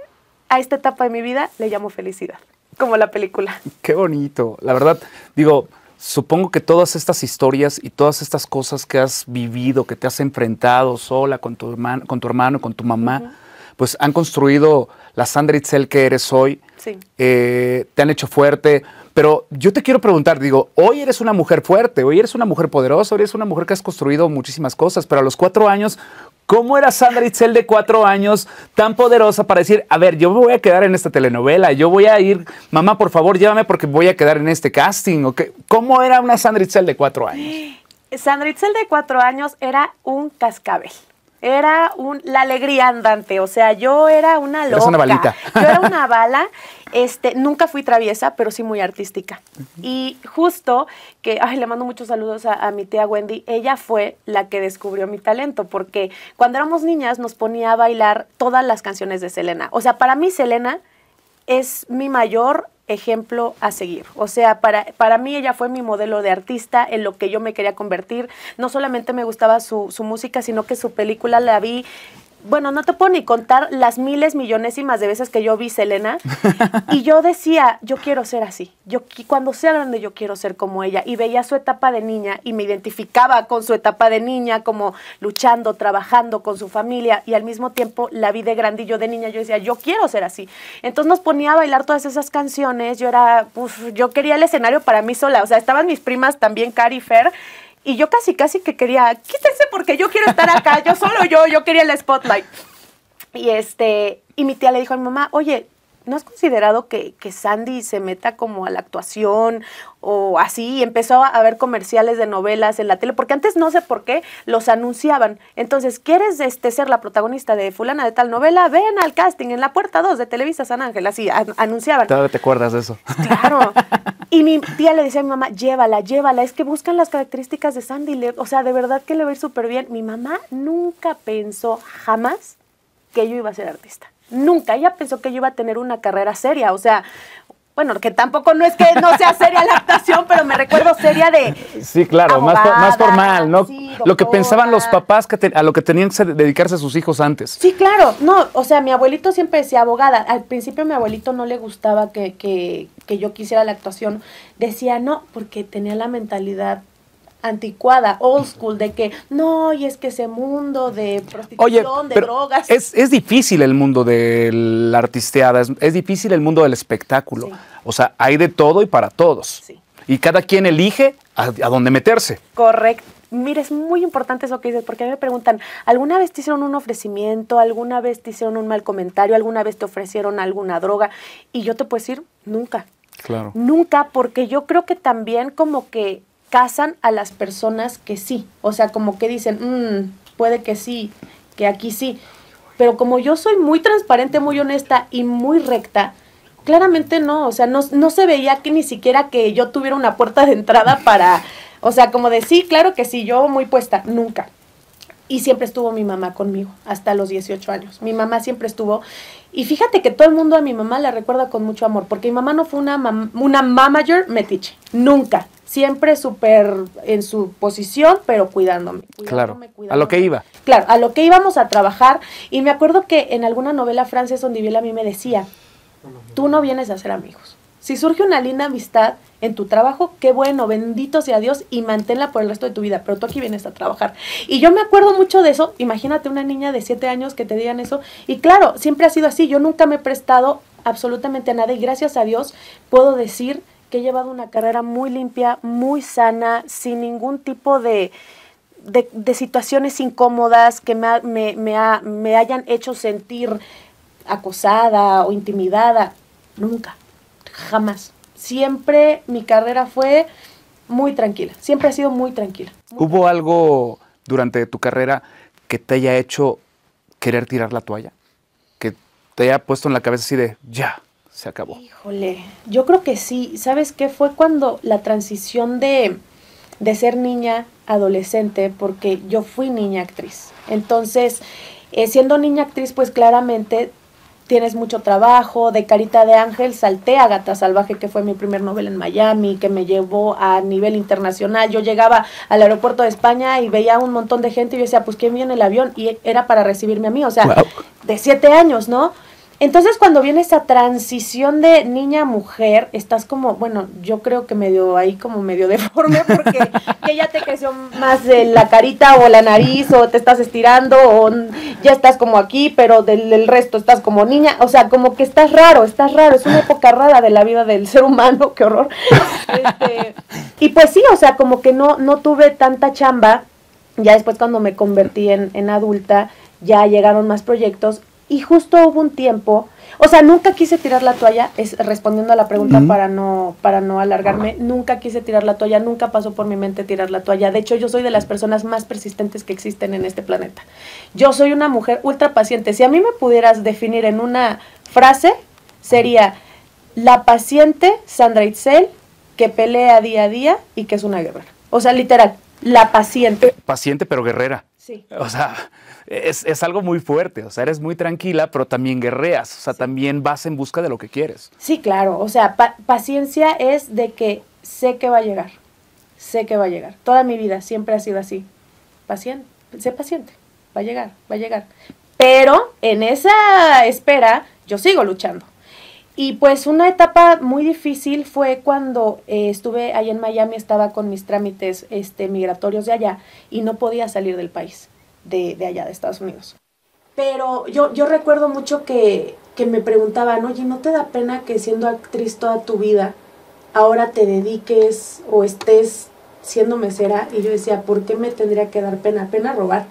a esta etapa de mi vida le llamo felicidad, como la película. Qué bonito. La verdad, digo, supongo que todas estas historias y todas estas cosas que has vivido, que te has enfrentado sola con tu hermano, con tu hermano, con tu mamá, pues han construido la Sandra Itzel que eres hoy. Sí. eh, te han hecho fuerte. Pero yo te quiero preguntar, digo, hoy eres una mujer fuerte, hoy eres una mujer poderosa, hoy eres una mujer que has construido muchísimas cosas, pero a los cuatro años, ¿cómo era Sandra Itzel de cuatro años tan poderosa para decir, a ver, yo me voy a quedar en esta telenovela, yo voy a ir, mamá, por favor, llévame porque voy a quedar en este casting? ¿o qué? ¿Cómo era una Sandra Itzel de cuatro años? *gasps* Sandra Itzel de cuatro años era un cascabel. Era un, la alegría andante, o sea, yo era una loca. Eres una balita. Yo era *laughs* una bala. Este, nunca fui traviesa, pero sí muy artística. Y justo que, ay, le mando muchos saludos a, a mi tía Wendy, ella fue la que descubrió mi talento, porque cuando éramos niñas nos ponía a bailar todas las canciones de Selena. O sea, para mí Selena es mi mayor ejemplo a seguir. O sea, para, para mí ella fue mi modelo de artista en lo que yo me quería convertir. No solamente me gustaba su, su música, sino que su película la vi. Bueno, no te puedo ni contar las miles, millonésimas de veces que yo vi Selena. Y yo decía, yo quiero ser así. Yo cuando sea grande yo quiero ser como ella. Y veía su etapa de niña y me identificaba con su etapa de niña, como luchando, trabajando con su familia. Y al mismo tiempo la vi de grande y yo de niña yo decía, yo quiero ser así. Entonces nos ponía a bailar todas esas canciones. Yo era, uf, yo quería el escenario para mí sola. O sea, estaban mis primas también, Cari Fer. Y yo casi, casi que quería, quítense porque yo quiero estar acá, yo solo yo, yo quería el spotlight. Y este, y mi tía le dijo a mi mamá, oye, ¿no has considerado que, que Sandy se meta como a la actuación o así? Y empezó a ver comerciales de novelas en la tele, porque antes no sé por qué los anunciaban. Entonces, ¿quieres este, ser la protagonista de fulana de tal novela? Ven al casting en la puerta 2 de Televisa San Ángel, así an- anunciaban. Todavía te acuerdas de eso. Claro. Y mi tía le decía a mi mamá, llévala, llévala. Es que buscan las características de Sandy. o sea, de verdad que le va a ir súper bien. Mi mamá nunca pensó jamás que yo iba a ser artista. Nunca. Ella pensó que yo iba a tener una carrera seria. O sea, bueno, que tampoco no es que no sea seria la actuación, pero me recuerdo seria de... Sí, claro, más, más formal, ¿no? sí, lo que pensaban los papás que te- a lo que tenían que se- dedicarse sus hijos antes. Sí, claro. No, o sea, mi abuelito siempre decía abogada. Al principio a mi abuelito no le gustaba que, que, que yo quisiera la actuación. Decía no, porque tenía la mentalidad anticuada, old school, de que no, y es que ese mundo de prostitución, de drogas. Es, es, difícil el mundo de la artisteada, es, difícil el mundo del espectáculo. O sea, hay de todo y para todos. Y cada quien elige a, a dónde meterse. Correcto. Mire, es muy importante eso que dices, porque a mí me preguntan, ¿alguna vez te hicieron un ofrecimiento? ¿Alguna vez te hicieron un mal comentario? ¿Alguna vez te ofrecieron alguna droga? Y yo te puedo decir, nunca. Claro. Nunca, porque yo creo que también como que casan a las personas que sí. O sea, como que dicen, mmm, puede que sí, que aquí sí. Pero como yo soy muy transparente, muy honesta y muy recta, claramente no. O sea, no, no se veía que ni siquiera que yo tuviera una puerta de entrada para o sea, como de sí, claro que sí, yo muy puesta, nunca. Y siempre estuvo mi mamá conmigo, hasta los 18 años. Mi mamá siempre estuvo. Y fíjate que todo el mundo a mi mamá la recuerda con mucho amor, porque mi mamá no fue una, una mamager metiche, nunca. Siempre súper en su posición, pero cuidándome. claro, a lo que iba. Claro, a lo que íbamos a trabajar. Y me acuerdo que en alguna novela francesa donde vivió a mí me decía, tú no vienes a ser amigos. Si surge una linda amistad, en tu trabajo, qué bueno, bendito sea Dios y manténla por el resto de tu vida, pero tú aquí vienes a trabajar. Y yo me acuerdo mucho de eso, imagínate una niña de 7 años que te digan eso, y claro, siempre ha sido así, yo nunca me he prestado absolutamente a nada y gracias a Dios puedo decir que he llevado una carrera muy limpia, muy sana, sin ningún tipo de... De, situaciones incómodas que me, me, me hayan hecho sentir acosada o intimidada. Nunca, jamás siempre mi carrera fue muy tranquila, siempre ha sido muy tranquila. ¿Hubo algo durante tu carrera que te haya hecho querer tirar la toalla? Que te haya puesto en la cabeza así de, ya, se acabó. Híjole, yo creo que sí. ¿Sabes qué? Fue cuando la transición de, de ser niña adolescente, porque yo fui niña actriz. Entonces, eh, siendo niña actriz, pues claramente tienes mucho trabajo, de Carita de Ángel salté a Gata Salvaje, que fue mi primer novela en Miami, que me llevó a nivel internacional. Yo llegaba al aeropuerto de España y veía un montón de gente y yo decía, pues ¿quién viene el avión? Y era para recibirme a mí, o sea, de siete años, ¿no? Entonces cuando viene esa transición de niña a mujer, estás como, bueno, yo creo que medio ahí como medio deforme *laughs* porque que ya te creció más de la carita o la nariz o te estás estirando o ya estás como aquí, pero del, resto estás como niña, o sea, como que estás raro, estás raro, es una época rara de la vida del ser humano, qué horror. Este, y pues sí, o sea, como que no, no tuve tanta chamba, ya después cuando me convertí en, en adulta, ya llegaron más proyectos y justo hubo un tiempo, o sea, nunca quise tirar la toalla, es, respondiendo a la pregunta para, no, para no alargarme, nunca quise tirar la toalla, nunca pasó por mi mente tirar la toalla. De hecho, yo soy de las personas más persistentes que existen en este planeta. Yo soy una mujer ultra paciente. Si a mí me pudieras definir en una frase, sería la paciente Sandra Itzel que pelea día a día y que es una guerrera. O sea, literal, la paciente. Paciente pero guerrera. Sí. O sea, es, algo muy fuerte, o sea, eres muy tranquila, pero también guerreas, o sea, también vas en busca de lo que quieres. Sí, claro, o sea, paciencia es de que sé que va a llegar, sé que va a llegar. Toda mi vida siempre ha sido así, paciente, sé paciente, va a llegar, va a llegar. Pero en esa espera yo sigo luchando. Y pues una etapa muy difícil fue cuando eh, estuve allá en Miami, estaba con mis trámites este, migratorios de allá y no podía salir del país de, de allá, de Estados Unidos. Pero yo, yo recuerdo mucho que, que me preguntaban, oye, ¿no te da pena que siendo actriz toda tu vida, ahora te dediques o estés siendo mesera? Y yo decía, ¿por qué me tendría que dar pena? Pena robar,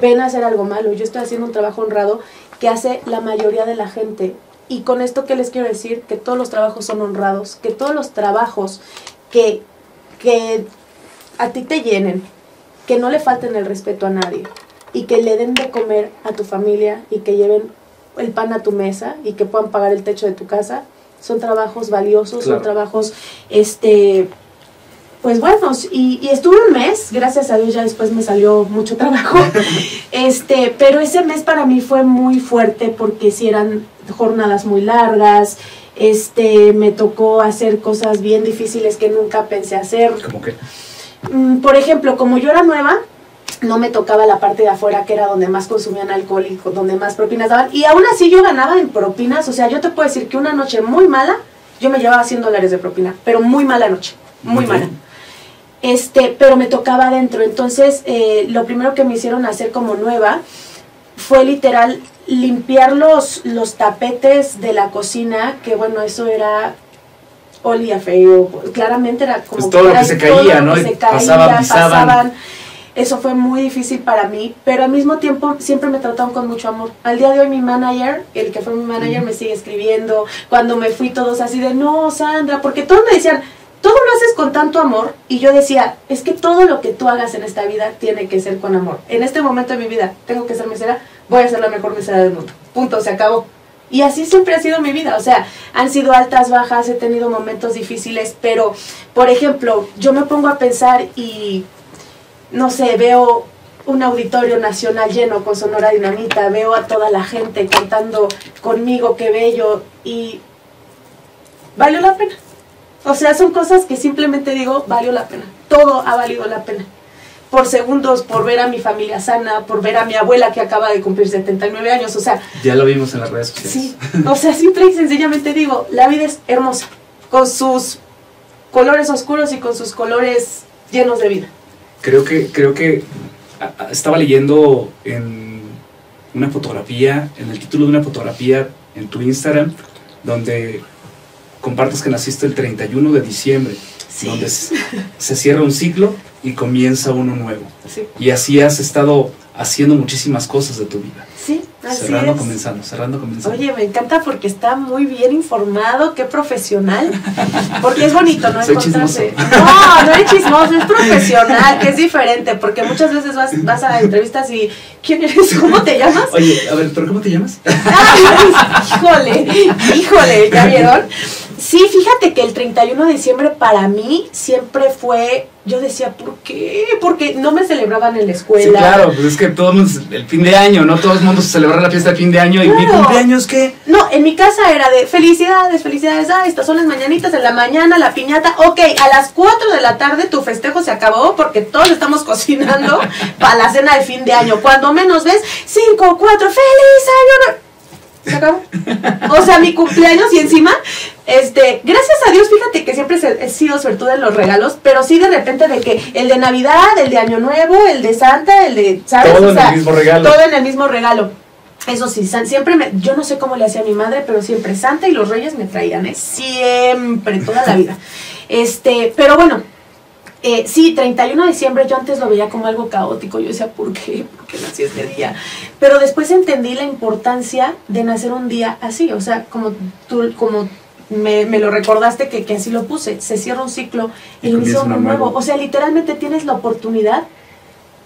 pena hacer algo malo. Yo estoy haciendo un trabajo honrado que hace la mayoría de la gente. Y con esto, ¿qué les quiero decir? Que todos los trabajos son honrados, que todos los trabajos que, que a ti te llenen, que no le falten el respeto a nadie, y que le den de comer a tu familia y que lleven el pan a tu mesa y que puedan pagar el techo de tu casa, son trabajos valiosos, son trabajos, este, pues buenos. Y, estuve un mes, gracias a Dios ya después me salió mucho trabajo, *laughs* este, pero ese mes para mí fue muy fuerte porque si eran jornadas muy largas, este, me tocó hacer cosas bien difíciles que nunca pensé hacer. ¿Cómo que? Mm, por ejemplo, como yo era nueva, no me tocaba la parte de afuera que era donde más consumían alcohol y donde más propinas daban. Y aún así yo ganaba en propinas, o sea, yo te puedo decir que una noche muy mala, yo me llevaba 100 dólares de propina, pero muy mala noche, muy mala. este, pero me tocaba adentro. Entonces, eh, lo primero que me hicieron hacer como nueva fue literal limpiar los, los tapetes de la cocina, que bueno, eso era olía feo, claramente era como pues todo lo que se caía, ¿no? se caía, pasaban, pasaban, Eso fue muy difícil para mí, pero al mismo tiempo siempre me trataron con mucho amor. Al día de hoy mi manager, el que fue mi manager, me sigue escribiendo. Cuando me fui todos así de, no, Sandra, porque todos me decían, todo lo haces con tanto amor. Y yo decía, es que todo lo que tú hagas en esta vida tiene que ser con amor. En este momento de mi vida, tengo que ser mesera, voy a ser la mejor mesera del mundo. Punto, se acabó. Y así siempre ha sido mi vida. O sea, han sido altas, bajas, he tenido momentos difíciles, pero, por ejemplo, yo me pongo a pensar y, no sé, veo un auditorio nacional lleno con Sonora Dinamita, veo a toda la gente cantando conmigo, qué bello, y valió la pena. O sea, son cosas que simplemente digo, valió la pena. Todo ha valido la pena. Por segundos, por ver a mi familia sana, por ver a mi abuela que acaba de cumplir 79 años, o sea... Ya lo vimos en las redes sociales. Sí, o sea, simple y sencillamente digo, la vida es hermosa, con sus colores oscuros y con sus colores llenos de vida. Creo que, creo que estaba leyendo en una fotografía, en el título de una fotografía en tu Instagram, donde compartes que naciste el 31 de diciembre, donde se cierra un ciclo y comienza uno nuevo. Y así has estado haciendo muchísimas cosas de tu vida. Sí, así cerrando, comenzando, cerrando, comenzando. Oye, me encanta porque está muy bien informado, qué profesional. Porque es bonito, ¿no? Soy Encontrarse. No, no es chismoso, es profesional, que es diferente, porque muchas veces vas, vas a entrevistas y ¿quién eres? ¿Cómo te llamas? Oye, a ver, ¿pero cómo te llamas? híjole, híjole, ¿ya vieron? Sí, fíjate que el 31 de diciembre para mí siempre fue, yo decía, ¿por qué? Porque no me celebraban en la escuela. Sí, claro, pues es que todo el mundo, el fin de año, ¿no? Todo el mundo se celebra la fiesta de fin de año y mi cumpleaños, ¿qué? No, en mi casa era de felicidades, felicidades, ah, estas son las mañanitas en la mañana, la piñata, ok, a las 4 de la tarde tu festejo se acabó porque todos estamos *laughs* cocinando para la cena de fin de año. Cuando menos ves, 5, 4, feliz año se acabó. O sea, mi cumpleaños y encima, este, gracias a Dios, fíjate que siempre he sido suertuda en los regalos, pero sí de repente de que el de Navidad, el de Año Nuevo, el de Santa, el de, ¿sabes? Todo en el mismo regalo. Todo en el mismo regalo. Eso sí, siempre me, yo no sé cómo le hacía a mi madre, pero siempre Santa y los Reyes me traían, ¿eh? Siempre, toda la vida. Este, pero bueno, eh, sí, 31 de diciembre yo antes lo veía como algo caótico. Yo decía, ¿por qué? ¿Por qué nací este día? Pero después entendí la importancia de nacer un día así. O sea, como tú, como me, lo recordaste que, que, así lo puse. Se cierra un ciclo y inicia uno nuevo. O sea, literalmente tienes la oportunidad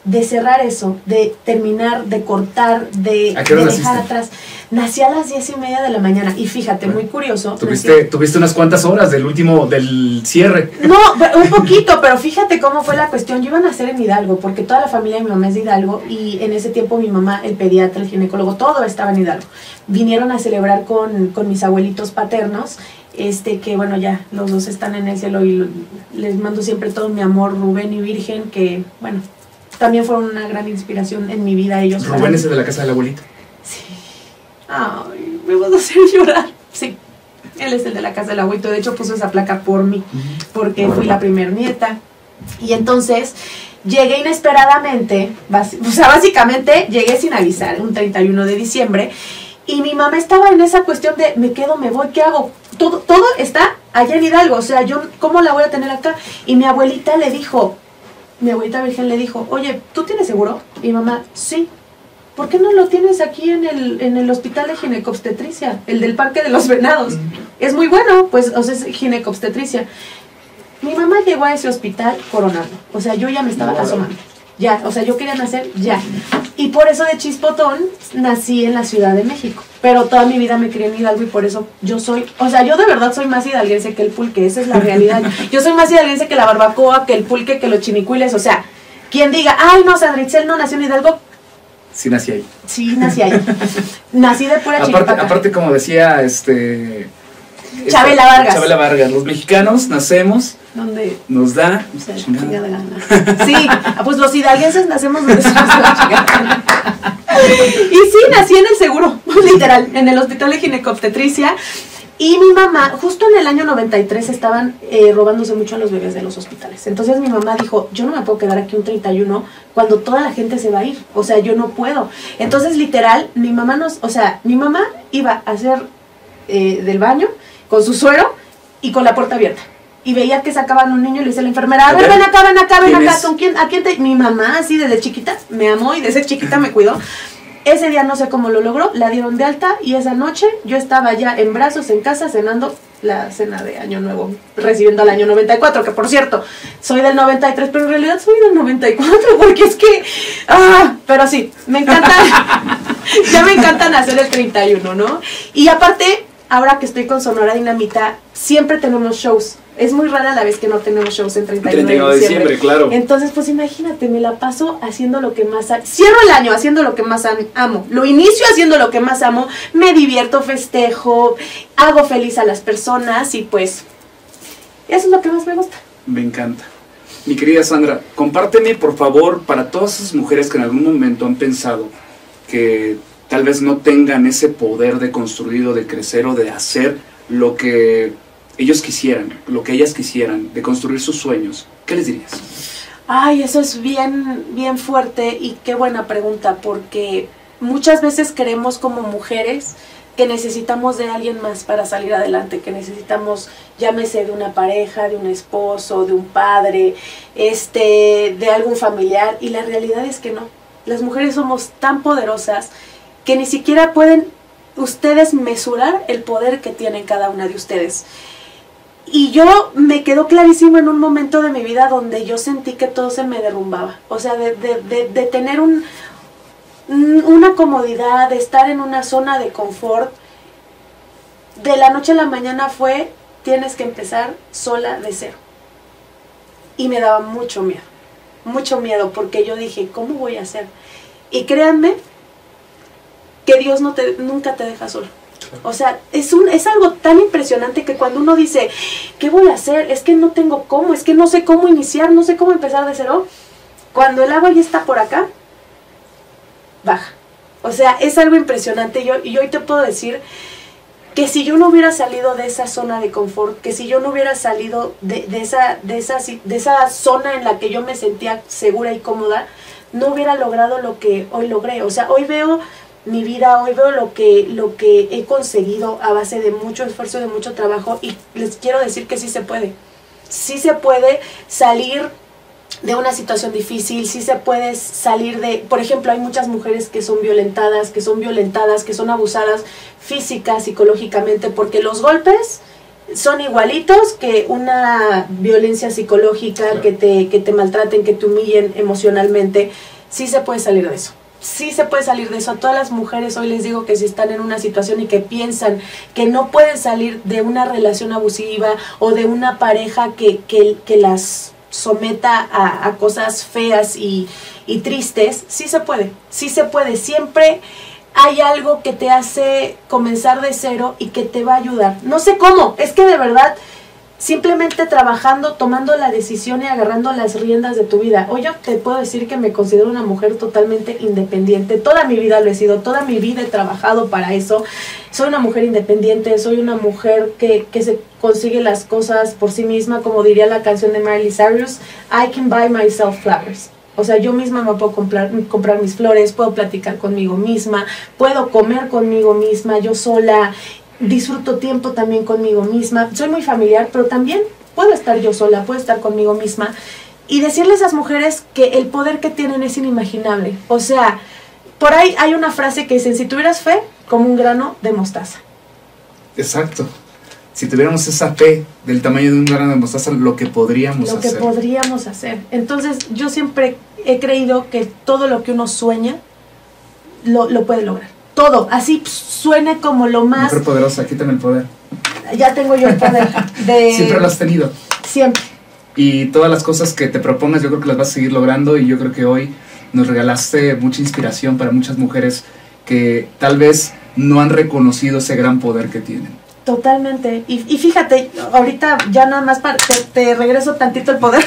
de cerrar eso, de terminar, de cortar, de, dejar atrás. Nací a las diez y media de la mañana y fíjate, muy curioso. Tuviste, tuviste unas cuantas horas del último, del cierre. No, un poquito, pero fíjate cómo fue la cuestión. Yo iba a nacer en Hidalgo, porque toda la familia de mi mamá es de Hidalgo y en ese tiempo mi mamá, el pediatra, el ginecólogo, todo estaba en Hidalgo. Vinieron a celebrar con, con mis abuelitos paternos este que bueno ya los dos están en el cielo y les mando siempre todo mi amor Rubén y Virgen que bueno también fueron una gran inspiración en mi vida ellos. Rubén es de la casa del abuelito. Sí. Ay, me vas a hacer *laughs* llorar. Sí. Él es el de la casa del abuelito. De hecho, puso esa placa por mí, porque fui la primer nieta. Y entonces llegué inesperadamente, o sea, básicamente llegué sin avisar, un 31 de diciembre. Y mi mamá estaba en esa cuestión de, me quedo, me voy, ¿qué hago? Todo, todo está allá en Hidalgo, o sea, yo, ¿cómo la voy a tener acá? Y mi abuelita le dijo, mi abuelita virgen le dijo, oye, ¿tú tienes seguro? Y mi mamá, sí. ¿Por qué no lo tienes aquí en el, en el hospital de ginecobstetricia, el del Parque de los Venados? Es muy bueno, pues, o sea, es ginecobstetricia. Mi mamá llegó a ese hospital coronando, o sea, yo ya me estaba asomando ya, o sea, yo quería nacer ya. Y por eso de Chispotón nací en la Ciudad de México. Pero toda mi vida me crié en Hidalgo y por eso yo soy, o sea, yo de verdad soy más hidalguense que el pulque, esa es la realidad. *laughs* Yo soy más hidalguense que la barbacoa, que el pulque, que los chinicuiles, o sea, quien diga, ay, no, Sandritzel no nació en Hidalgo. Sí nací ahí. Sí nací ahí. *laughs* nací de pura aparte, aparte, como decía, este Chabela Vargas. Chabela Vargas. Los mexicanos nacemos. Donde nos da. Sí, pues los hidalguenses nacemos donde se nos da la chingada Y sí, nací en el seguro, *laughs* literal, en el hospital de ginecobstetricia. Y mi mamá, justo en el año 93 estaban eh, robándose mucho a los bebés de los hospitales. Entonces mi mamá dijo, yo no me puedo quedar aquí un 31 cuando toda la gente se va a ir. O sea, yo no puedo. Entonces literal, mi mamá nos, o sea, mi mamá iba a hacer eh, del baño con su suero y con la puerta abierta. Y veía que sacaban un niño y le dice a la enfermera, a ver, ven acá, ven acá, ven acá, ¿con quién? ¿A quién te...? Mi mamá, así desde chiquita, me amó y desde chiquita me cuidó. Ese día no sé cómo lo logró, la dieron de alta y esa noche yo estaba ya en brazos en casa cenando la cena de Año Nuevo, recibiendo al año 94, que por cierto, soy del 93, pero en realidad soy del 94, porque es que, ah, pero sí, me encanta, *laughs* ya me encanta nacer el 31, ¿no? Y aparte, ahora que estoy con Sonora Dinamita, siempre tenemos shows. Es muy rara la vez que no tenemos shows en 31, de diciembre. claro. Entonces, pues imagínate, me la paso haciendo lo que más cierro el año haciendo lo que más amo. Lo inicio haciendo lo que más amo, me divierto, festejo, hago feliz a las personas y pues eso es lo que más me gusta. Me encanta. Mi querida Sandra, compárteme por favor para todas esas mujeres que en algún momento han pensado que tal vez no tengan ese poder de construir o de crecer o de hacer lo que ellos quisieran, lo que ellas quisieran, de construir sus sueños, ¿qué les dirías? Ay, eso es bien, bien fuerte y qué buena pregunta, porque muchas veces creemos como mujeres que necesitamos de alguien más para salir adelante, que necesitamos, llámese de una pareja, de un esposo, de un padre, este, de algún familiar, y la realidad es que no. Las mujeres somos tan poderosas que ni siquiera pueden ustedes mesurar el poder que tienen cada una de ustedes. Y yo me quedó clarísimo en un momento de mi vida donde yo sentí que todo se me derrumbaba. O sea, de, de, tener un, una comodidad, de estar en una zona de confort. De la noche a la mañana fue, tienes que empezar sola de cero. Y me daba mucho miedo, mucho miedo, porque yo dije, ¿cómo voy a hacer? Y créanme que Dios no te, nunca te deja solo. O sea, es, un, es algo tan impresionante que cuando uno dice, ¿qué voy a hacer? Es que no tengo cómo, es que no sé cómo iniciar, no sé cómo empezar de cero. Cuando el agua ya está por acá, baja. O sea, es algo impresionante. Yo, y hoy te puedo decir que si yo no hubiera salido de esa zona de confort, que si yo no hubiera salido de, de, esa, de, esa, de esa zona en la que yo me sentía segura y cómoda, no hubiera logrado lo que hoy logré. O sea, hoy veo mi vida, hoy veo lo que, lo que he conseguido a base de mucho esfuerzo, de mucho trabajo y les quiero decir que sí se puede. Sí se puede salir de una situación difícil, sí se puede salir de, por ejemplo, hay muchas mujeres que son violentadas, que son violentadas, que son abusadas física, psicológicamente, porque los golpes son igualitos que una violencia psicológica, que, te, que te maltraten, que te humillen emocionalmente, sí se puede salir de eso sí se puede salir de eso. A todas las mujeres hoy les digo que si están en una situación y que piensan que no pueden salir de una relación abusiva o de una pareja que, que, las someta a, cosas feas y, y, tristes, sí se puede, sí se puede. Siempre hay algo que te hace comenzar de cero y que te va a ayudar. No sé cómo, es que de verdad simplemente trabajando, tomando la decisión y agarrando las riendas de tu vida. Hoy yo te puedo decir que me considero una mujer totalmente independiente. Toda mi vida lo he sido, toda mi vida he trabajado para eso. Soy una mujer independiente, soy una mujer que, que se consigue las cosas por sí misma, como diría la canción de Miley Cyrus, I can buy myself flowers. O sea, yo misma me puedo comprar, comprar mis flores, puedo platicar conmigo misma, puedo comer conmigo misma, yo sola, disfruto tiempo también conmigo misma. Soy muy familiar, pero también puedo estar yo sola, puedo estar conmigo misma. Y decirle a esas mujeres que el poder que tienen es inimaginable. O sea, por ahí hay una frase que dice, si tuvieras fe, como un grano de mostaza. Exacto. Si tuviéramos esa fe del tamaño de un grano de mostaza, lo que podríamos hacer. Lo que podríamos hacer. Entonces, yo siempre he creído que todo lo que uno sueña, lo, lo puede lograr todo, así suene como lo más... Mujer poderosa, quítame el poder. Ya tengo yo el poder. *laughs* Siempre lo has tenido. Siempre. Y todas las cosas que te propongas yo creo que las vas a seguir logrando y yo creo que hoy nos regalaste mucha inspiración para muchas mujeres que tal vez no han reconocido ese gran poder que tienen. Totalmente. Y, fíjate, ahorita ya nada más para, te, te regreso tantito el poder.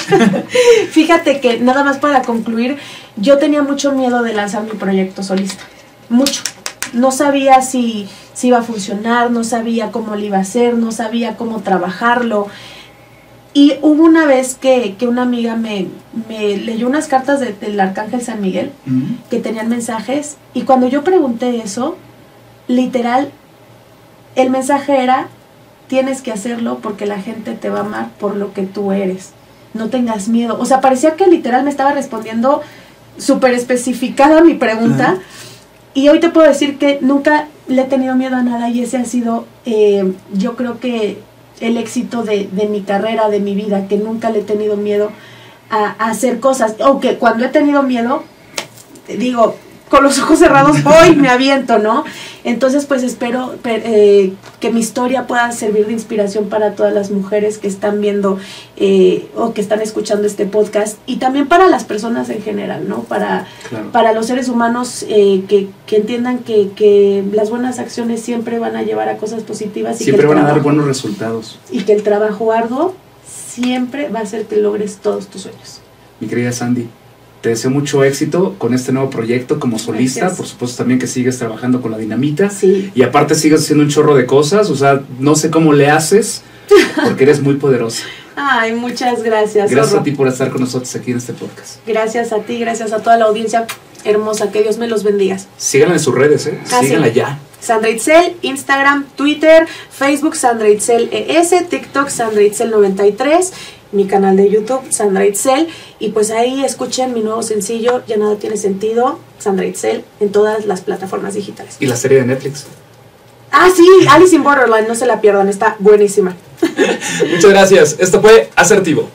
*laughs* fíjate que nada más para concluir, yo tenía mucho miedo de lanzar mi proyecto solista. Mucho no sabía si, si iba a funcionar, no sabía cómo lo iba a hacer, no sabía cómo trabajarlo. Y hubo una vez que, que una amiga me, me, leyó unas cartas del Arcángel San Miguel que tenían mensajes y cuando yo pregunté eso, literal, el mensaje era, tienes que hacerlo porque la gente te va a amar por lo que tú eres. No tengas miedo. O sea, parecía que literal me estaba respondiendo súper especificada mi pregunta. Y hoy te puedo decir que nunca le he tenido miedo a nada y ese ha sido, eh, yo creo que el éxito de, mi carrera, de mi vida, que nunca le he tenido miedo a, hacer cosas. Aunque cuando he tenido miedo, digo, con los ojos cerrados voy, me aviento, ¿no? Entonces, pues espero eh, que mi historia pueda servir de inspiración para todas las mujeres que están viendo eh, o que están escuchando este podcast y también para las personas en general, ¿no? Para, para los seres humanos eh, que, entiendan que, las buenas acciones siempre van a llevar a cosas positivas. Y siempre van a dar buenos resultados. Y que el trabajo arduo siempre va a hacer que logres todos tus sueños. Mi querida Sandy, te deseo mucho éxito con este nuevo proyecto como solista. Por supuesto también que sigues trabajando con la dinamita. Sí. Y aparte sigues haciendo un chorro de cosas. O sea, no sé cómo le haces porque eres muy poderosa. *laughs* Ay, muchas gracias. Gracias a ti por estar con nosotros aquí en este podcast. Gracias a ti, gracias a toda la audiencia hermosa. Que Dios me los bendiga. Síganla en sus redes, ¿eh? Síganla ya. Sandra Itzel, Instagram, Twitter, Facebook Sandra Itzel ES, TikTok Sandra Itzel 93 mi canal de YouTube, Sandra Itzel, y pues ahí escuchen mi nuevo sencillo, Ya nada tiene sentido, Sandra Itzel, en todas las plataformas digitales. ¿Y la serie de Netflix? Ah, sí, Alice in Borderland, no se la pierdan, está buenísima. *laughs* Muchas gracias. Esto fue Asertivo.